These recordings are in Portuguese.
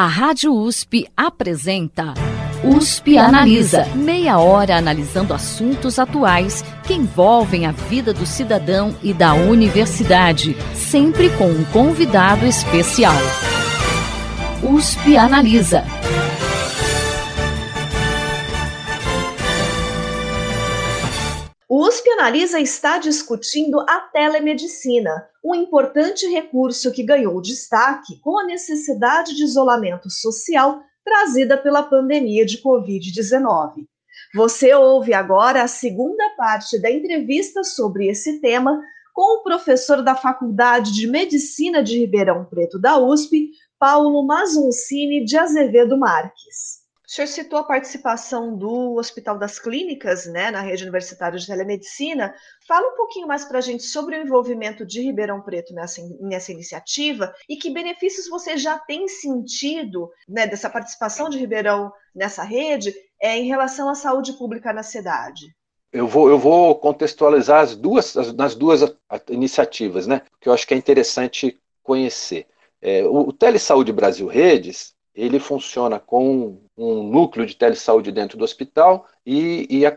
A Rádio USP apresenta USP Analisa. Meia hora analisando assuntos atuais que envolvem a vida do cidadão e da universidade, sempre com um convidado especial. USP Analisa. O USP Analisa está discutindo a telemedicina, um importante recurso que ganhou destaque com a necessidade de isolamento social trazida pela pandemia de Covid-19. Você ouve agora a segunda parte da entrevista sobre esse tema com o professor da Faculdade de Medicina de Ribeirão Preto da USP, Paulo Mazuncini de Azevedo Marques. O senhor citou a participação do Hospital das Clínicas, né, na rede universitária de telemedicina. Fala um pouquinho mais para a gente sobre o envolvimento de Ribeirão Preto nessa, nessa iniciativa e que benefícios você já tem sentido né, dessa participação de Ribeirão nessa rede é, em relação à saúde pública na cidade. Eu vou, eu vou contextualizar as duas, as, nas duas iniciativas, né? Que eu acho que é interessante conhecer. É, o, o Telesaúde Brasil Redes ele funciona com um núcleo de telesaúde dentro do hospital e, e a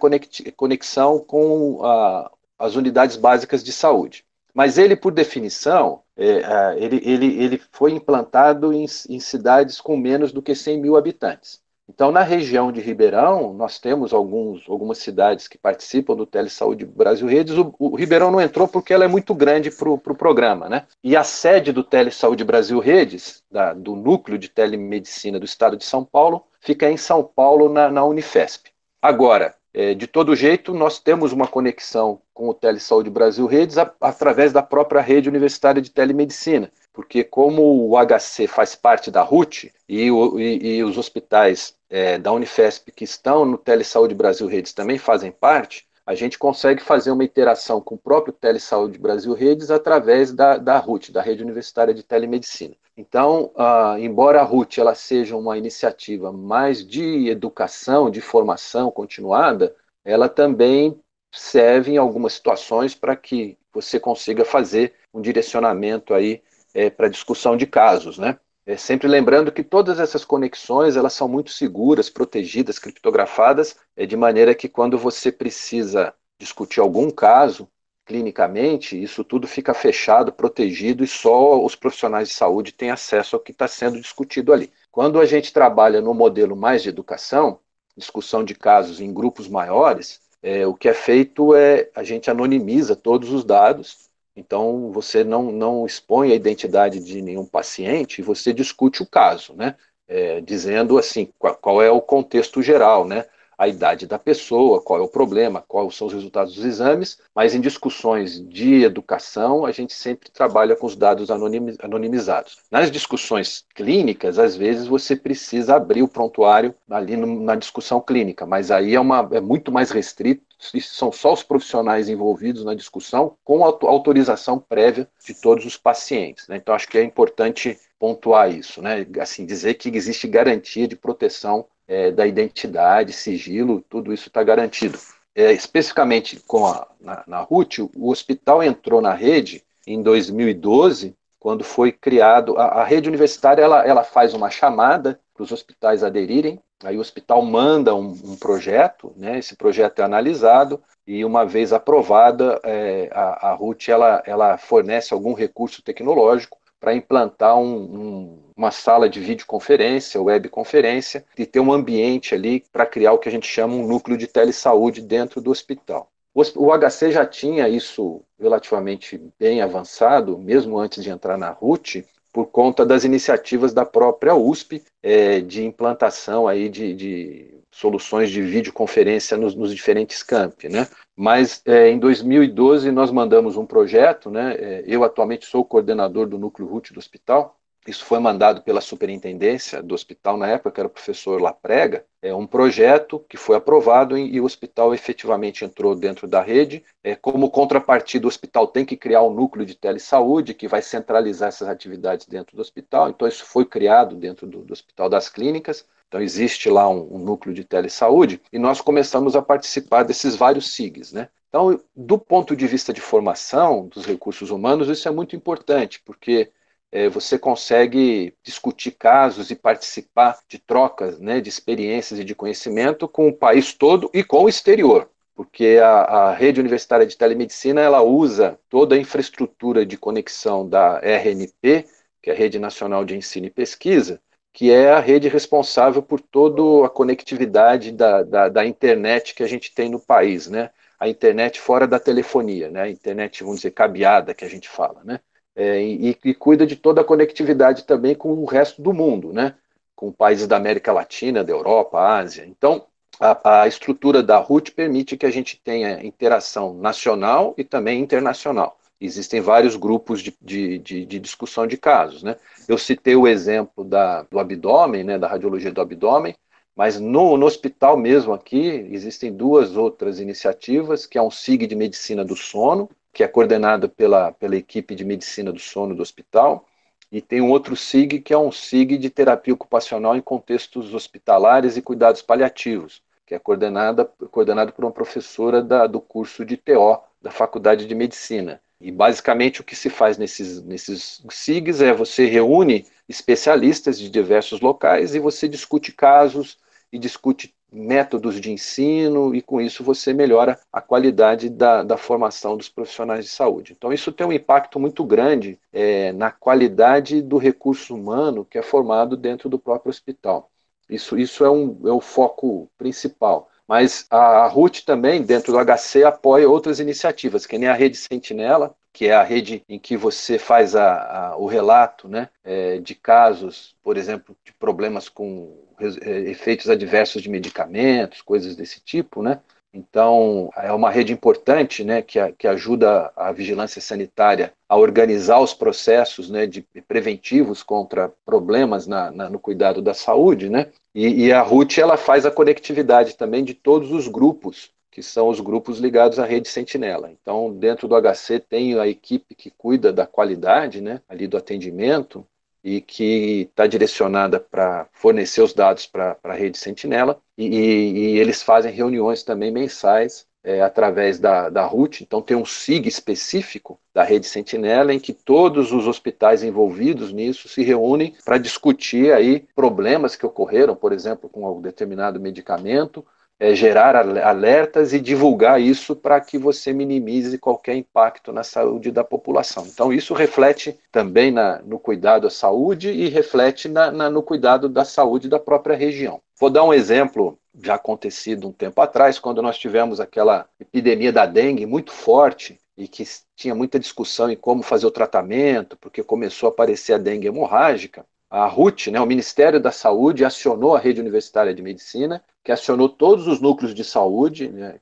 conexão com a, as unidades básicas de saúde. Mas ele, por definição, é, ele, ele, ele foi implantado em, em cidades com menos do que 100 mil habitantes. Então, na região de Ribeirão, nós temos alguns, algumas cidades que participam do Telesaúde Brasil Redes. O, o Ribeirão não entrou porque ela é muito grande para o pro programa, né? E a sede do Telesaúde Brasil Redes, da, do núcleo de telemedicina do estado de São Paulo, fica em São Paulo, na, na Unifesp. Agora, é, de todo jeito, nós temos uma conexão com o Telesaúde Brasil Redes a, através da própria rede universitária de telemedicina porque como o HC faz parte da RUT e, e, e os hospitais é, da Unifesp que estão no Telesaúde Brasil Redes também fazem parte, a gente consegue fazer uma interação com o próprio Telesaúde Brasil Redes através da, da RUT, da Rede Universitária de Telemedicina. Então, uh, embora a RUT ela seja uma iniciativa mais de educação, de formação continuada, ela também serve em algumas situações para que você consiga fazer um direcionamento aí é, para discussão de casos, né? É, sempre lembrando que todas essas conexões elas são muito seguras, protegidas, criptografadas, é, de maneira que quando você precisa discutir algum caso clinicamente, isso tudo fica fechado, protegido e só os profissionais de saúde têm acesso ao que está sendo discutido ali. Quando a gente trabalha no modelo mais de educação, discussão de casos em grupos maiores, é, o que é feito é a gente anonimiza todos os dados então, você não, não expõe a identidade de nenhum paciente, você discute o caso, né? É, dizendo assim, qual, qual, é o contexto geral, né? A idade da pessoa, qual é o problema, quais são os resultados dos exames, mas em discussões de educação, a gente sempre trabalha com os dados anonimizados. Nas discussões clínicas, às vezes você precisa abrir o prontuário ali na discussão clínica, mas aí é, uma, é muito mais restrito são só os profissionais envolvidos na discussão, com autorização prévia de todos os pacientes. Né? Então, acho que é importante pontuar isso, né? assim, dizer que existe garantia de proteção é, da identidade, sigilo, tudo isso está garantido. É, especificamente com a, na, na RUT, o hospital entrou na rede em 2012, quando foi criado, a, a rede universitária ela, ela faz uma chamada para os hospitais aderirem Aí o hospital manda um, um, projeto, né? esse projeto é analisado e uma vez aprovada, é, a, a RUT ela, ela fornece algum recurso tecnológico para implantar um, um, uma sala de videoconferência, webconferência, e ter um ambiente ali para criar o que a gente chama um núcleo de telesaúde dentro do hospital. O, HC já tinha isso relativamente bem avançado, mesmo antes de entrar na RUT, por conta das iniciativas da própria USP é, de implantação aí de, de, soluções de videoconferência nos, nos diferentes campi, né? Mas é, em 2012 nós mandamos um projeto, né? É, eu atualmente sou coordenador do núcleo RUT do hospital isso foi mandado pela superintendência do hospital na época, que era o professor Laprega, é um projeto que foi aprovado e, o hospital efetivamente entrou dentro da rede. É, como contrapartida, o hospital tem que criar um núcleo de telesaúde que vai centralizar essas atividades dentro do hospital. Então, isso foi criado dentro do, do Hospital das Clínicas. Então, existe lá um, um núcleo de telesaúde e nós começamos a participar desses vários SIGs, né? Então, do ponto de vista de formação dos recursos humanos, isso é muito importante, porque é, você consegue discutir casos e participar de trocas né, de experiências e de conhecimento com o país todo e com o exterior porque a, a, rede universitária de telemedicina ela usa toda a infraestrutura de conexão da RNP, que é a Rede Nacional de Ensino e Pesquisa, que é a rede responsável por toda a conectividade da, da, da, internet que a gente tem no país, né? A internet fora da telefonia, né? A internet, vamos dizer, cabeada que a gente fala, né? É, e, e, cuida de toda a conectividade também com o resto do mundo, né? Com países da América Latina, da Europa, Ásia. Então, a, a estrutura da RUT permite que a gente tenha interação nacional e também internacional. Existem vários grupos de, de, de, de discussão de casos. Né? Eu citei o exemplo da, do abdômen, né, da radiologia do abdômen, mas no, no, hospital mesmo aqui existem duas outras iniciativas, que é um SIG de medicina do sono, que é coordenado pela, pela equipe de medicina do sono do hospital, e tem um outro SIG, que é um SIG de terapia ocupacional em contextos hospitalares e cuidados paliativos, que é coordenada, coordenado por uma professora da, do curso de TO da Faculdade de Medicina. E basicamente o que se faz nesses, nesses SIGs é você reúne especialistas de diversos locais e você discute casos e discute métodos de ensino, e com isso você melhora a qualidade da, da formação dos profissionais de saúde. Então, isso tem um impacto muito grande é, na qualidade do recurso humano que é formado dentro do próprio hospital. Isso, isso é, um, é o foco principal. Mas a, RUT também, dentro do HC, apoia outras iniciativas, que nem a Rede Sentinela, que é a rede em que você faz a, a, o relato né, é, de casos, por exemplo, de problemas com efeitos adversos de medicamentos, coisas desse tipo, né? Então, é uma rede importante né, que, que ajuda a vigilância sanitária a organizar os processos né, de preventivos contra problemas na, na, no cuidado da saúde. Né? E, e a RUT ela faz a conectividade também de todos os grupos que são os grupos ligados à rede Sentinela. Então, dentro do HC tem a equipe que cuida da qualidade, né, ali do atendimento, e que está direcionada para fornecer os dados para a rede Sentinela, e, e, eles fazem reuniões também mensais é, através da, da RUT, então tem um SIG específico da rede Sentinela em que todos os hospitais envolvidos nisso se reúnem para discutir aí problemas que ocorreram, por exemplo, com um determinado medicamento, é, gerar alertas e divulgar isso para que você minimize qualquer impacto na saúde da população. Então, isso reflete também na, no cuidado à saúde e reflete na, na, no cuidado da saúde da própria região. Vou dar um exemplo já acontecido um tempo atrás, quando nós tivemos aquela epidemia da dengue muito forte e que tinha muita discussão em como fazer o tratamento, porque começou a aparecer a dengue hemorrágica a RUT, né, o Ministério da Saúde, acionou a Rede Universitária de Medicina, que acionou todos os núcleos de saúde, né,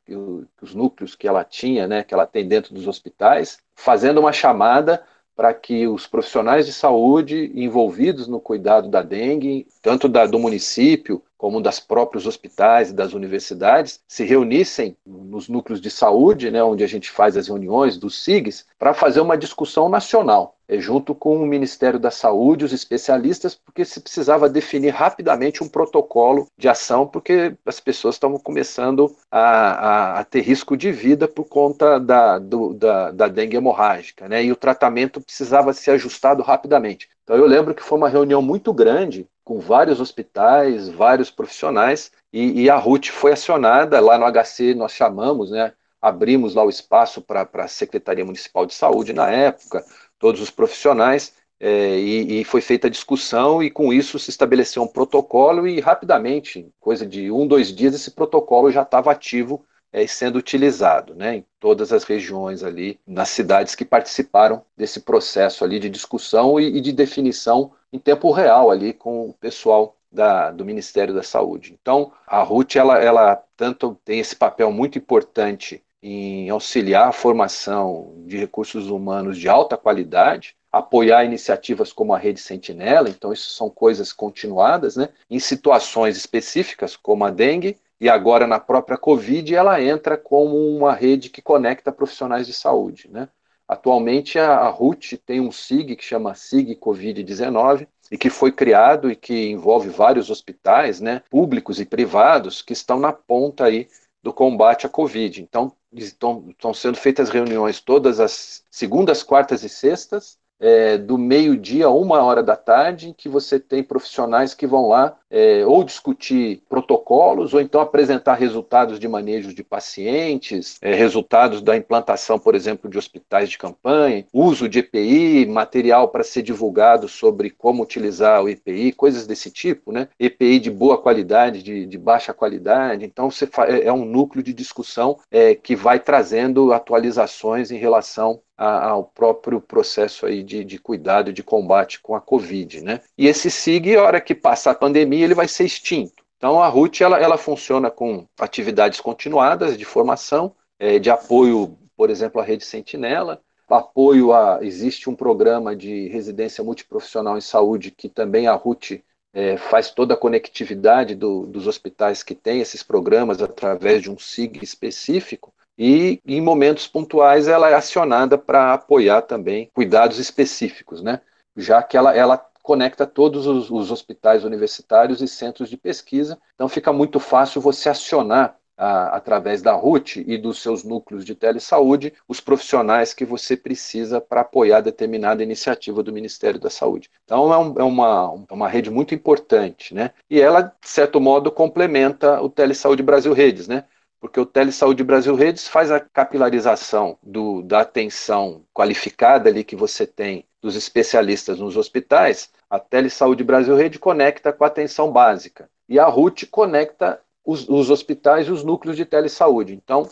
os núcleos que ela tinha, né, que ela tem dentro dos hospitais, fazendo uma chamada para que os profissionais de saúde envolvidos no cuidado da dengue, tanto da, do município como das próprios hospitais e das universidades, se reunissem nos núcleos de saúde, né, onde a gente faz as reuniões dos SIGs, para fazer uma discussão nacional, junto com o Ministério da Saúde, os especialistas, porque se precisava definir rapidamente um protocolo de ação, porque as pessoas estavam começando a, a, a ter risco de vida por conta da, do, da, da dengue hemorrágica, né, e o tratamento precisava ser ajustado rapidamente. Então eu lembro que foi uma reunião muito grande com vários hospitais, vários profissionais, e, e, a RUT foi acionada, lá no HC nós chamamos, né, abrimos lá o espaço para a Secretaria Municipal de Saúde na época, todos os profissionais, é, e, e, foi feita a discussão, e com isso se estabeleceu um protocolo, e rapidamente, coisa de um, dois dias, esse protocolo já estava ativo é, sendo utilizado né, em todas as regiões ali, nas cidades que participaram desse processo ali de discussão e, e de definição em tempo real ali com o pessoal da, do Ministério da Saúde. Então, a RUT, ela, ela tanto tem esse papel muito importante em auxiliar a formação de recursos humanos de alta qualidade, apoiar iniciativas como a Rede Sentinela, então isso são coisas continuadas, né? Em situações específicas, como a dengue, e agora na própria Covid, ela entra como uma rede que conecta profissionais de saúde. Né? Atualmente, a, a RUT tem um SIG que chama SIG Covid-19 e que foi criado e que envolve vários hospitais, né, públicos e privados, que estão na ponta aí do combate à Covid. Então, estão, sendo feitas reuniões todas as segundas, quartas e sextas, é, do meio-dia a uma hora da tarde, em que você tem profissionais que vão lá é, ou discutir protocolos, ou então apresentar resultados de manejo de pacientes, é, resultados da implantação, por exemplo, de hospitais de campanha, uso de EPI, material para ser divulgado sobre como utilizar o EPI, coisas desse tipo, né? EPI de boa qualidade, de, de baixa qualidade. Então, é, é um núcleo de discussão é, que vai trazendo atualizações em relação ao próprio processo aí de, de cuidado, de combate com a Covid. Né? E esse SIG, a hora que passar a pandemia, ele vai ser extinto. Então a RUT ela, ela funciona com atividades continuadas de formação, é, de apoio, por exemplo, à rede Sentinela, apoio a. Existe um programa de residência multiprofissional em saúde que também a RUT é, faz toda a conectividade do, dos hospitais que têm esses programas através de um SIG específico e em momentos pontuais ela é acionada para apoiar também cuidados específicos, né? já que ela, ela conecta todos os, os, hospitais universitários e centros de pesquisa, então fica muito fácil você acionar a, através da RUT e dos seus núcleos de telesaúde os profissionais que você precisa para apoiar determinada iniciativa do Ministério da Saúde. Então é, um, é uma, é uma rede muito importante, né? E ela, de certo modo, complementa o Telesaúde Brasil Redes, né? porque o Telesaúde Brasil Redes faz a capilarização do, da atenção qualificada ali que você tem dos especialistas nos hospitais, a Telesaúde Brasil Rede conecta com a atenção básica e a RUT conecta os, os hospitais e os núcleos de telesaúde. Então,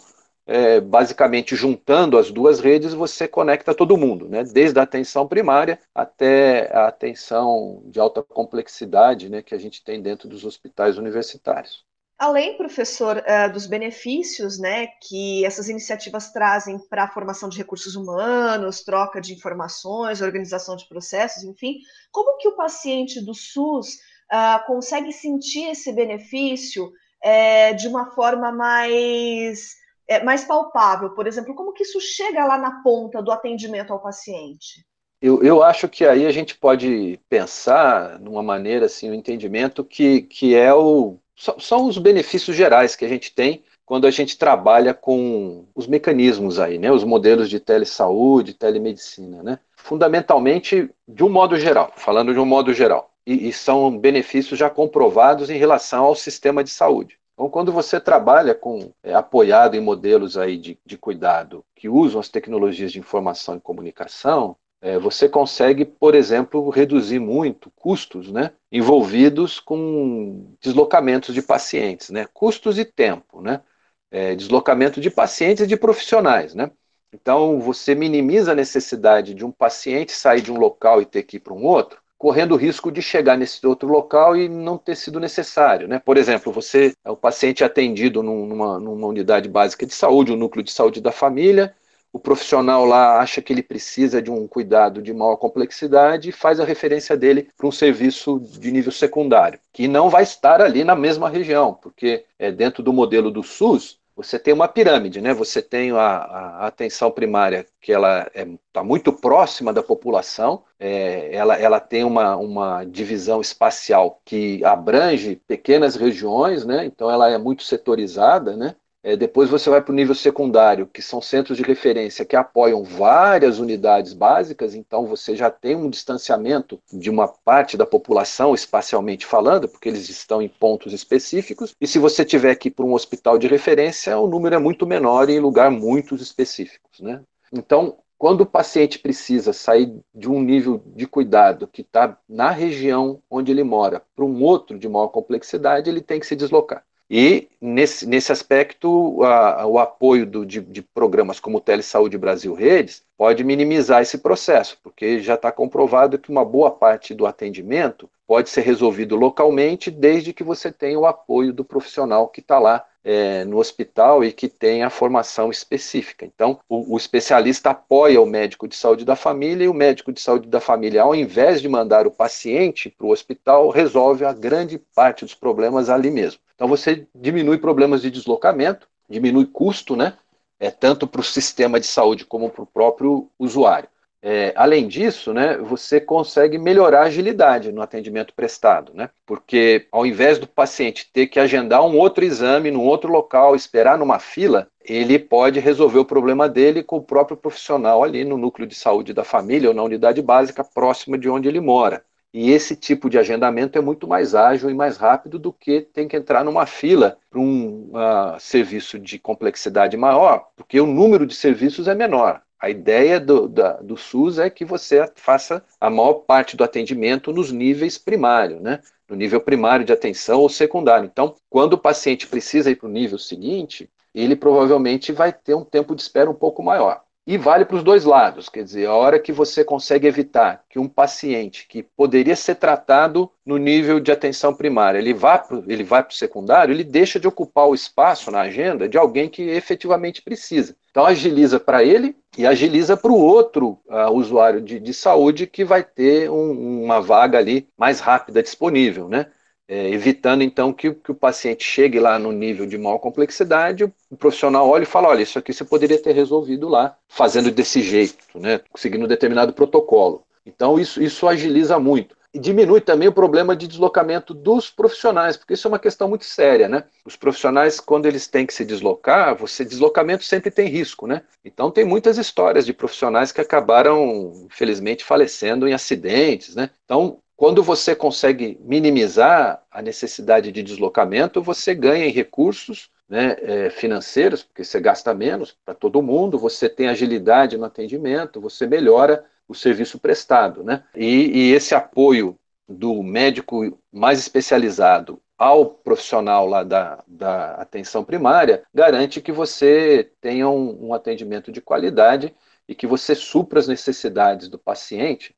é, basicamente juntando as duas redes, você conecta todo mundo, né? desde a atenção primária até a atenção de alta complexidade né, que a gente tem dentro dos hospitais universitários. Além, professor, eh, dos benefícios né, que essas iniciativas trazem para a formação de recursos humanos, troca de informações, organização de processos, enfim, como que o paciente do SUS uh, consegue sentir esse benefício é, de uma forma mais, é, mais palpável? Por exemplo, como que isso chega lá na ponta do atendimento ao paciente? Eu, eu acho que aí a gente pode pensar, numa maneira, assim, o um entendimento que, que é o são os benefícios gerais que a gente tem quando a gente trabalha com os mecanismos aí, né, os modelos de telesaúde, telemedicina, né, fundamentalmente de um modo geral, falando de um modo geral, e, e são benefícios já comprovados em relação ao sistema de saúde. Então, quando você trabalha com é, apoiado em modelos aí de, de cuidado que usam as tecnologias de informação e comunicação, você consegue, por exemplo, reduzir muito custos né, envolvidos com deslocamentos de pacientes, né, custos e tempo, né, é, deslocamento de pacientes e de profissionais. Né. Então, você minimiza a necessidade de um paciente sair de um local e ter que ir para um outro, correndo o risco de chegar nesse outro local e não ter sido necessário. Né? Por exemplo, você é o paciente atendido numa, numa unidade básica de saúde, um núcleo de saúde da família, o profissional lá acha que ele precisa de um cuidado de maior complexidade e faz a referência dele para um serviço de nível secundário, que não vai estar ali na mesma região, porque é dentro do modelo do SUS, você tem uma pirâmide, né? Você tem a, a atenção primária que ela está é, tá muito próxima da população, é, ela, ela tem uma, uma divisão espacial que abrange pequenas regiões, né? Então ela é muito setorizada, né? É, depois você vai para o nível secundário, que são centros de referência que apoiam várias unidades básicas, então você já tem um distanciamento de uma parte da população, espacialmente falando, porque eles estão em pontos específicos, e se você tiver que ir para um hospital de referência, o número é muito menor e em lugar muito específicos. Né? Então, quando o paciente precisa sair de um nível de cuidado que está na região onde ele mora para um outro de maior complexidade, ele tem que se deslocar. E, nesse, nesse aspecto, a, o apoio do, de, de, programas como o Telesaúde Brasil Redes pode minimizar esse processo, porque já está comprovado que uma boa parte do atendimento pode ser resolvido localmente, desde que você tenha o apoio do profissional que está lá é, no hospital e que tem a formação específica. Então, o, o, especialista apoia o médico de saúde da família e o médico de saúde da família, ao invés de mandar o paciente para o hospital, resolve a grande parte dos problemas ali mesmo. Então você diminui problemas de deslocamento, diminui custo, né? É, tanto para o sistema de saúde como para o próprio usuário. É, além disso, né, você consegue melhorar a agilidade no atendimento prestado, né? Porque ao invés do paciente ter que agendar um outro exame num outro local, esperar numa fila, ele pode resolver o problema dele com o próprio profissional ali no núcleo de saúde da família ou na unidade básica próxima de onde ele mora. E esse tipo de agendamento é muito mais ágil e mais rápido do que tem que entrar numa fila para um uh, serviço de complexidade maior, porque o número de serviços é menor. A ideia do, da, do SUS é que você faça a maior parte do atendimento nos níveis primários, né? no nível primário de atenção ou secundário. Então, quando o paciente precisa ir para o nível seguinte, ele provavelmente vai ter um tempo de espera um pouco maior. E vale para os dois lados, quer dizer, a hora que você consegue evitar que um paciente que poderia ser tratado no nível de atenção primária, ele vá ele vai para o secundário, ele deixa de ocupar o espaço na agenda de alguém que efetivamente precisa. Então agiliza para ele e agiliza para o outro uh, usuário de, de, saúde que vai ter um, uma vaga ali mais rápida disponível, né? É, evitando então que, que, o paciente chegue lá no nível de maior complexidade, o profissional olha e fala, olha, isso aqui você poderia ter resolvido lá, fazendo desse jeito, né, seguindo um determinado protocolo. Então isso, isso agiliza muito. E diminui também o problema de deslocamento dos profissionais, porque isso é uma questão muito séria, né? Os profissionais, quando eles têm que se deslocar, você deslocamento sempre tem risco, né? Então tem muitas histórias de profissionais que acabaram, infelizmente, falecendo em acidentes, né? Então quando você consegue minimizar a necessidade de deslocamento, você ganha em recursos né, é, financeiros, porque você gasta menos para todo mundo, você tem agilidade no atendimento, você melhora o serviço prestado. Né? E, e esse apoio do médico mais especializado ao profissional lá da, da atenção primária garante que você tenha um, um atendimento de qualidade e que você supra as necessidades do paciente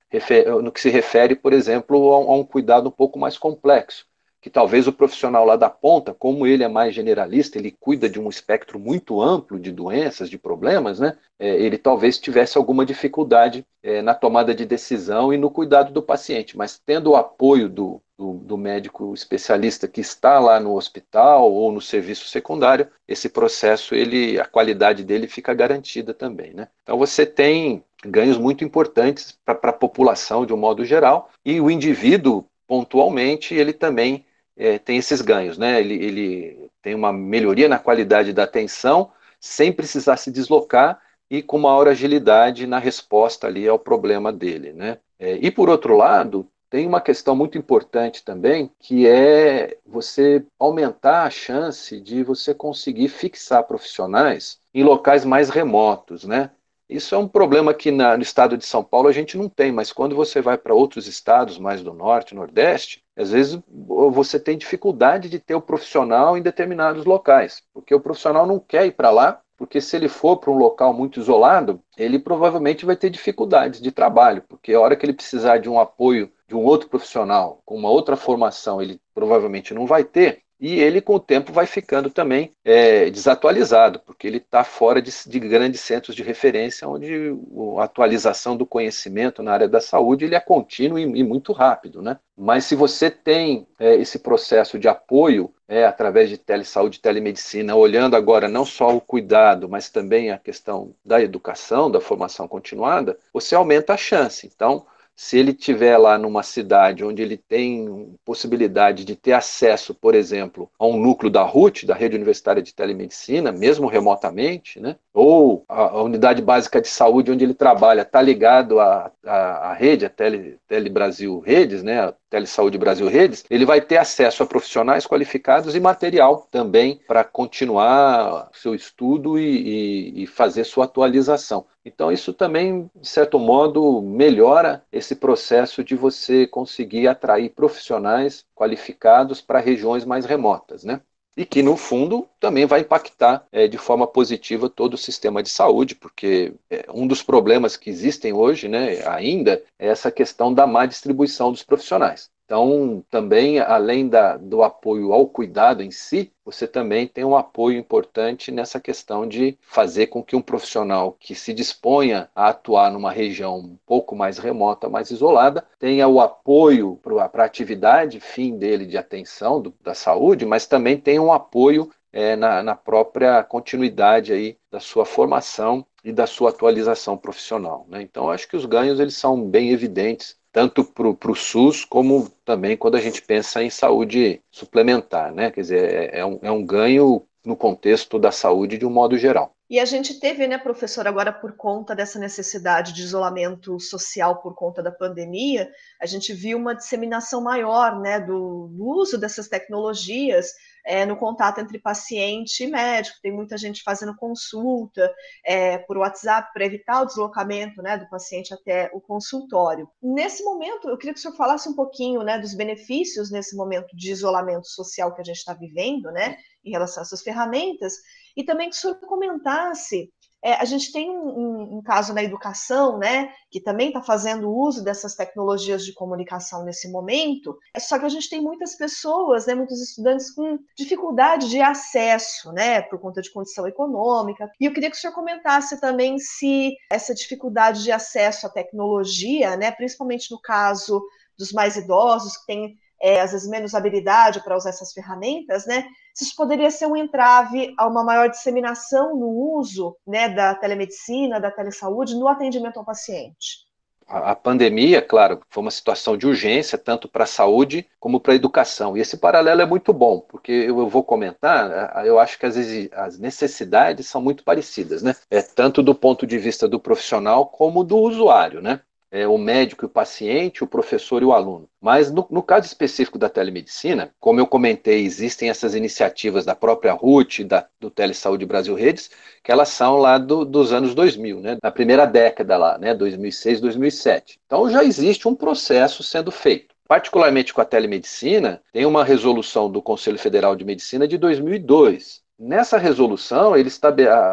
no que se refere, por exemplo, a um cuidado um pouco mais complexo, que talvez o profissional lá da ponta, como ele é mais generalista, ele cuida de um espectro muito amplo de doenças, de problemas, né? É, ele talvez tivesse alguma dificuldade é, na tomada de decisão e no cuidado do paciente, mas tendo o apoio do, do, do, médico especialista que está lá no hospital ou no serviço secundário, esse processo, ele, a qualidade dele fica garantida também. Né? Então você tem ganhos muito importantes para a população de um modo geral e o indivíduo, pontualmente, ele também é, tem esses ganhos. Né? Ele, ele tem uma melhoria na qualidade da atenção sem precisar se deslocar e com maior agilidade na resposta ali ao problema dele. Né? É, e por outro lado, tem uma questão muito importante também, que é você aumentar a chance de você conseguir fixar profissionais em locais mais remotos, né? Isso é um problema que na, no estado de São Paulo a gente não tem, mas quando você vai para outros estados mais do norte, nordeste, às vezes você tem dificuldade de ter o profissional em determinados locais, porque o profissional não quer ir para lá porque se ele for para um local muito isolado, ele provavelmente vai ter dificuldades de trabalho, porque a hora que ele precisar de um apoio de um outro profissional com uma outra formação, ele provavelmente não vai ter, e ele com o tempo vai ficando também é, desatualizado, porque ele está fora de, de, grandes centros de referência, onde a atualização do conhecimento na área da saúde ele é contínuo e, e muito rápido. Né? Mas se você tem é, esse processo de apoio é, através de telesaúde e telemedicina, olhando agora não só o cuidado, mas também a questão da educação, da formação continuada, você aumenta a chance. Então, se ele tiver lá numa cidade onde ele tem possibilidade de ter acesso, por exemplo, a um núcleo da RUT, da Rede Universitária de Telemedicina, mesmo remotamente, né? ou a, unidade básica de saúde onde ele trabalha está ligado à, à, à, rede, a Tele, Tele Brasil Redes, né? Telesaúde Brasil Redes, ele vai ter acesso a profissionais qualificados e material também para continuar seu estudo e, e, e fazer sua atualização. Então, isso também, de certo modo, melhora esse processo de você conseguir atrair profissionais qualificados para regiões mais remotas, né? E que, no fundo, também vai impactar é, de forma positiva todo o sistema de saúde, porque é, um dos problemas que existem hoje, né, ainda, é essa questão da má distribuição dos profissionais. Então, também, além da, do apoio ao cuidado em si, você também tem um apoio importante nessa questão de fazer com que um profissional que se disponha a atuar numa região um pouco mais remota, mais isolada, tenha o apoio para a atividade fim dele de atenção do, da saúde, mas também tenha um apoio é, na, na, própria continuidade aí da sua formação e da sua atualização profissional. Né? Então, acho que os ganhos eles são bem evidentes, tanto para o SUS como também quando a gente pensa em saúde suplementar. Né? Quer dizer, é, é um, é um ganho no contexto da saúde de um modo geral. E a gente teve, né, professor, agora por conta dessa necessidade de isolamento social por conta da pandemia, a gente viu uma disseminação maior, né, do, do uso dessas tecnologias é, no contato entre paciente e médico. Tem muita gente fazendo consulta é, por WhatsApp para evitar o deslocamento né, do paciente até o consultório. Nesse momento, eu queria que o senhor falasse um pouquinho né, dos benefícios nesse momento de isolamento social que a gente está vivendo, né, em relação a essas ferramentas, e também que o senhor comentasse é, a gente tem um, um, um, caso na educação, né, que também está fazendo uso dessas tecnologias de comunicação nesse momento, só que a gente tem muitas pessoas, né, muitos estudantes com dificuldade de acesso, né, por conta de condição econômica. E eu queria que o senhor comentasse também se essa dificuldade de acesso à tecnologia, né, principalmente no caso dos mais idosos, que têm é, às vezes menos habilidade para usar essas ferramentas, né? Isso poderia ser um entrave a uma maior disseminação no uso né, da telemedicina, da telesaúde, no atendimento ao paciente. A, pandemia, claro, foi uma situação de urgência, tanto para a saúde como para a educação. E esse paralelo é muito bom, porque eu vou comentar, eu acho que as, as necessidades são muito parecidas, né? É, tanto do ponto de vista do profissional como do usuário, né? É, o médico e o paciente, o professor e o aluno. Mas no, no, caso específico da telemedicina, como eu comentei, existem essas iniciativas da própria RUT, da, do Telesaúde Brasil Redes, que elas são lá do, dos anos 2000, né, na primeira década lá, né, 2006, 2007. Então já existe um processo sendo feito. Particularmente com a telemedicina, tem uma resolução do Conselho Federal de Medicina de 2002, Nessa resolução, ele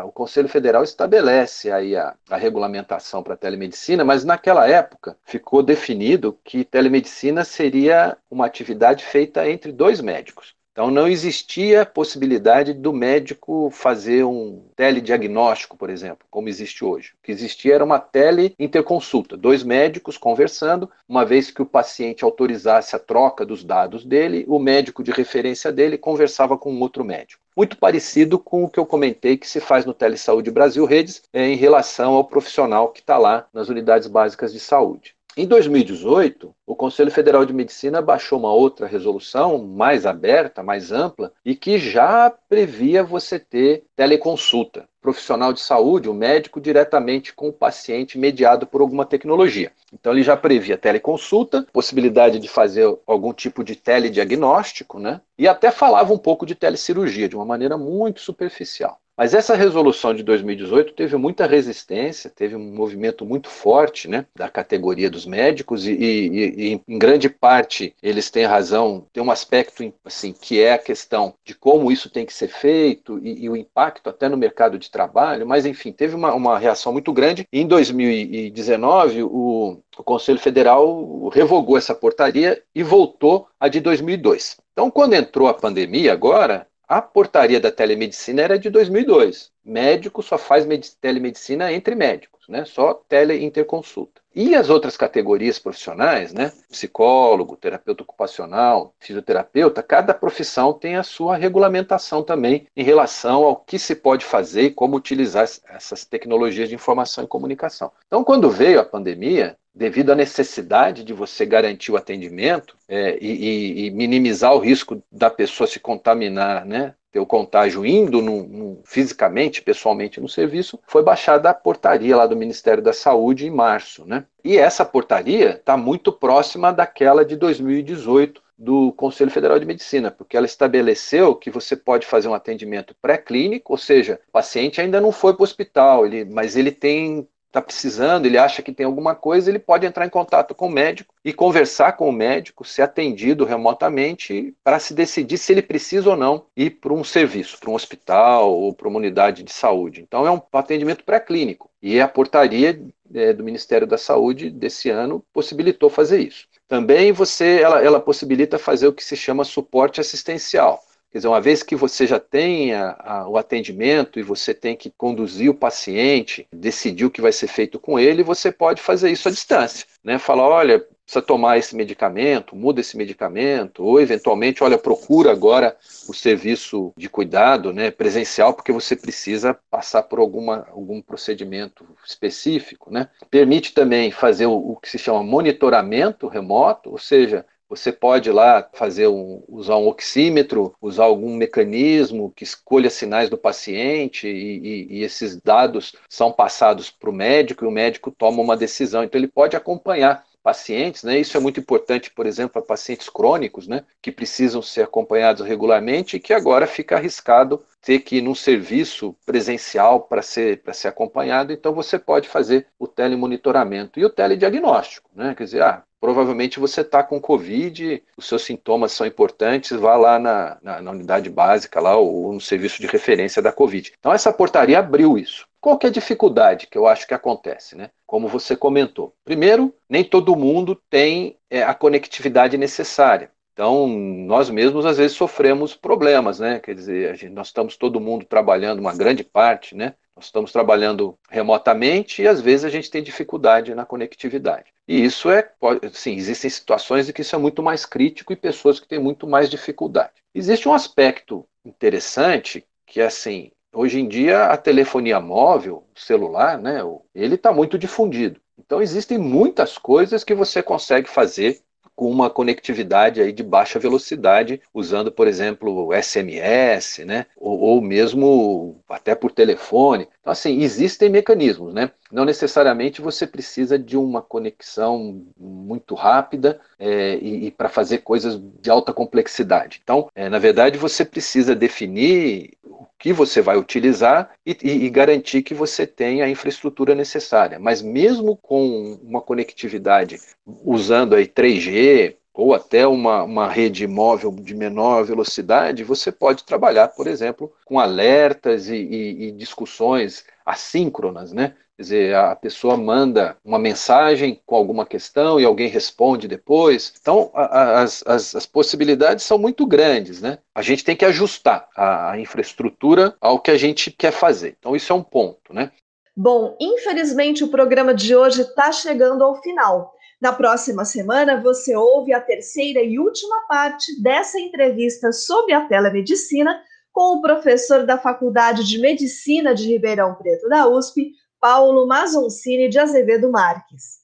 o Conselho Federal estabelece aí a, a regulamentação para telemedicina, mas naquela época ficou definido que telemedicina seria uma atividade feita entre dois médicos. Então não existia possibilidade do médico fazer um telediagnóstico, por exemplo, como existe hoje. O que existia era uma teleinterconsulta, dois médicos conversando, uma vez que o paciente autorizasse a troca dos dados dele, o médico de referência dele conversava com outro médico. Muito parecido com o que eu comentei que se faz no Telesaúde Brasil Redes é, em relação ao profissional que está lá nas unidades básicas de saúde. Em 2018, o Conselho Federal de Medicina baixou uma outra resolução mais aberta, mais ampla, e que já previa você ter teleconsulta. Profissional de saúde, o médico, diretamente com o paciente, mediado por alguma tecnologia. Então, ele já previa teleconsulta, possibilidade de fazer algum tipo de telediagnóstico, né? E até falava um pouco de telecirurgia, de uma maneira muito superficial. Mas essa resolução de 2018 teve muita resistência, teve um movimento muito forte né, da categoria dos médicos, e, e, e, em grande parte eles têm razão, tem um aspecto assim, que é a questão de como isso tem que ser feito e, e o impacto até no mercado de trabalho, mas enfim, teve uma, uma reação muito grande. Em 2019, o, o Conselho Federal revogou essa portaria e voltou a de 2002. Então, quando entrou a pandemia agora, a portaria da telemedicina era de 2002. Médico só faz telemedicina entre médicos, né? Só teleinterconsulta. E as outras categorias profissionais, né? Psicólogo, terapeuta ocupacional, fisioterapeuta, cada profissão tem a sua regulamentação também em relação ao que se pode fazer e como utilizar essas tecnologias de informação e comunicação. Então, quando veio a pandemia, devido à necessidade de você garantir o atendimento é, e, e, minimizar o risco da pessoa se contaminar, né, ter o contágio indo no, no, fisicamente, pessoalmente no serviço, foi baixada a portaria lá do Ministério da Saúde em março. Né? E essa portaria está muito próxima daquela de 2018, do Conselho Federal de Medicina, porque ela estabeleceu que você pode fazer um atendimento pré-clínico, ou seja, o paciente ainda não foi para o hospital, ele, mas ele tem está precisando, ele acha que tem alguma coisa, ele pode entrar em contato com o médico e conversar com o médico, ser atendido remotamente para se decidir se ele precisa ou não ir para um serviço, para um hospital ou para uma unidade de saúde. Então é um atendimento pré-clínico e a portaria é, do Ministério da Saúde desse ano possibilitou fazer isso. Também você, ela, ela possibilita fazer o que se chama suporte assistencial. Quer dizer, uma vez que você já tem a, a, o atendimento e você tem que conduzir o paciente, decidir o que vai ser feito com ele, você pode fazer isso à distância. Né? Falar, olha, precisa tomar esse medicamento, muda esse medicamento, ou eventualmente, olha, procura agora o serviço de cuidado né, presencial, porque você precisa passar por alguma, algum procedimento específico. Né? Permite também fazer o, o que se chama monitoramento remoto, ou seja, você pode lá fazer um, usar um oxímetro, usar algum mecanismo que escolha sinais do paciente e, e, e esses dados são passados para o médico e o médico toma uma decisão. Então ele pode acompanhar pacientes, né? Isso é muito importante, por exemplo, para pacientes crônicos, né? Que precisam ser acompanhados regularmente e que agora fica arriscado ter que ir num serviço presencial para ser, para ser acompanhado. Então você pode fazer o telemonitoramento e o telediagnóstico, né? Quer dizer, ah, provavelmente você está com Covid, os seus sintomas são importantes, vá lá na, na, na, unidade básica lá ou no serviço de referência da Covid. Então essa portaria abriu isso. Qual que é a dificuldade que eu acho que acontece, né? Como você comentou. Primeiro, nem todo mundo tem é, a conectividade necessária. Então, nós mesmos às vezes sofremos problemas, né? Quer dizer, gente, nós estamos todo mundo trabalhando, uma grande parte, né? Nós estamos trabalhando remotamente e às vezes a gente tem dificuldade na conectividade. E isso é, sim, existem situações em que isso é muito mais crítico e pessoas que têm muito mais dificuldade. Existe um aspecto interessante que assim, hoje em dia a telefonia móvel, celular, né, ele está muito difundido. Então existem muitas coisas que você consegue fazer com uma conectividade aí de baixa velocidade, usando, por exemplo, SMS, né? Ou, ou, mesmo até por telefone. Então, assim, existem mecanismos, né? Não necessariamente você precisa de uma conexão muito rápida é, e, e para fazer coisas de alta complexidade. Então, é, na verdade, você precisa definir o que você vai utilizar e, e, e, garantir que você tenha a infraestrutura necessária. Mas mesmo com uma conectividade usando aí 3G ou até uma, uma rede móvel de menor velocidade, você pode trabalhar, por exemplo, com alertas e, e discussões assíncronas, né? Quer dizer, a pessoa manda uma mensagem com alguma questão e alguém responde depois. Então, as, as, as possibilidades são muito grandes, né? A gente tem que ajustar a, a infraestrutura ao que a gente quer fazer. Então, isso é um ponto, né? Bom, infelizmente o programa de hoje está chegando ao final. Na próxima semana, você ouve a terceira e última parte dessa entrevista sobre a telemedicina com o professor da Faculdade de Medicina de Ribeirão Preto da USP, Paulo Mazoncini de Azevedo Marques.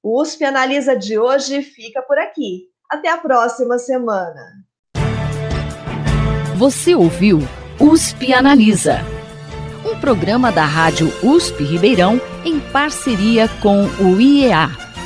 O USP Analisa de hoje fica por aqui. Até a próxima semana. Você ouviu USP Analisa, um programa da Rádio USP Ribeirão em parceria com o IEA,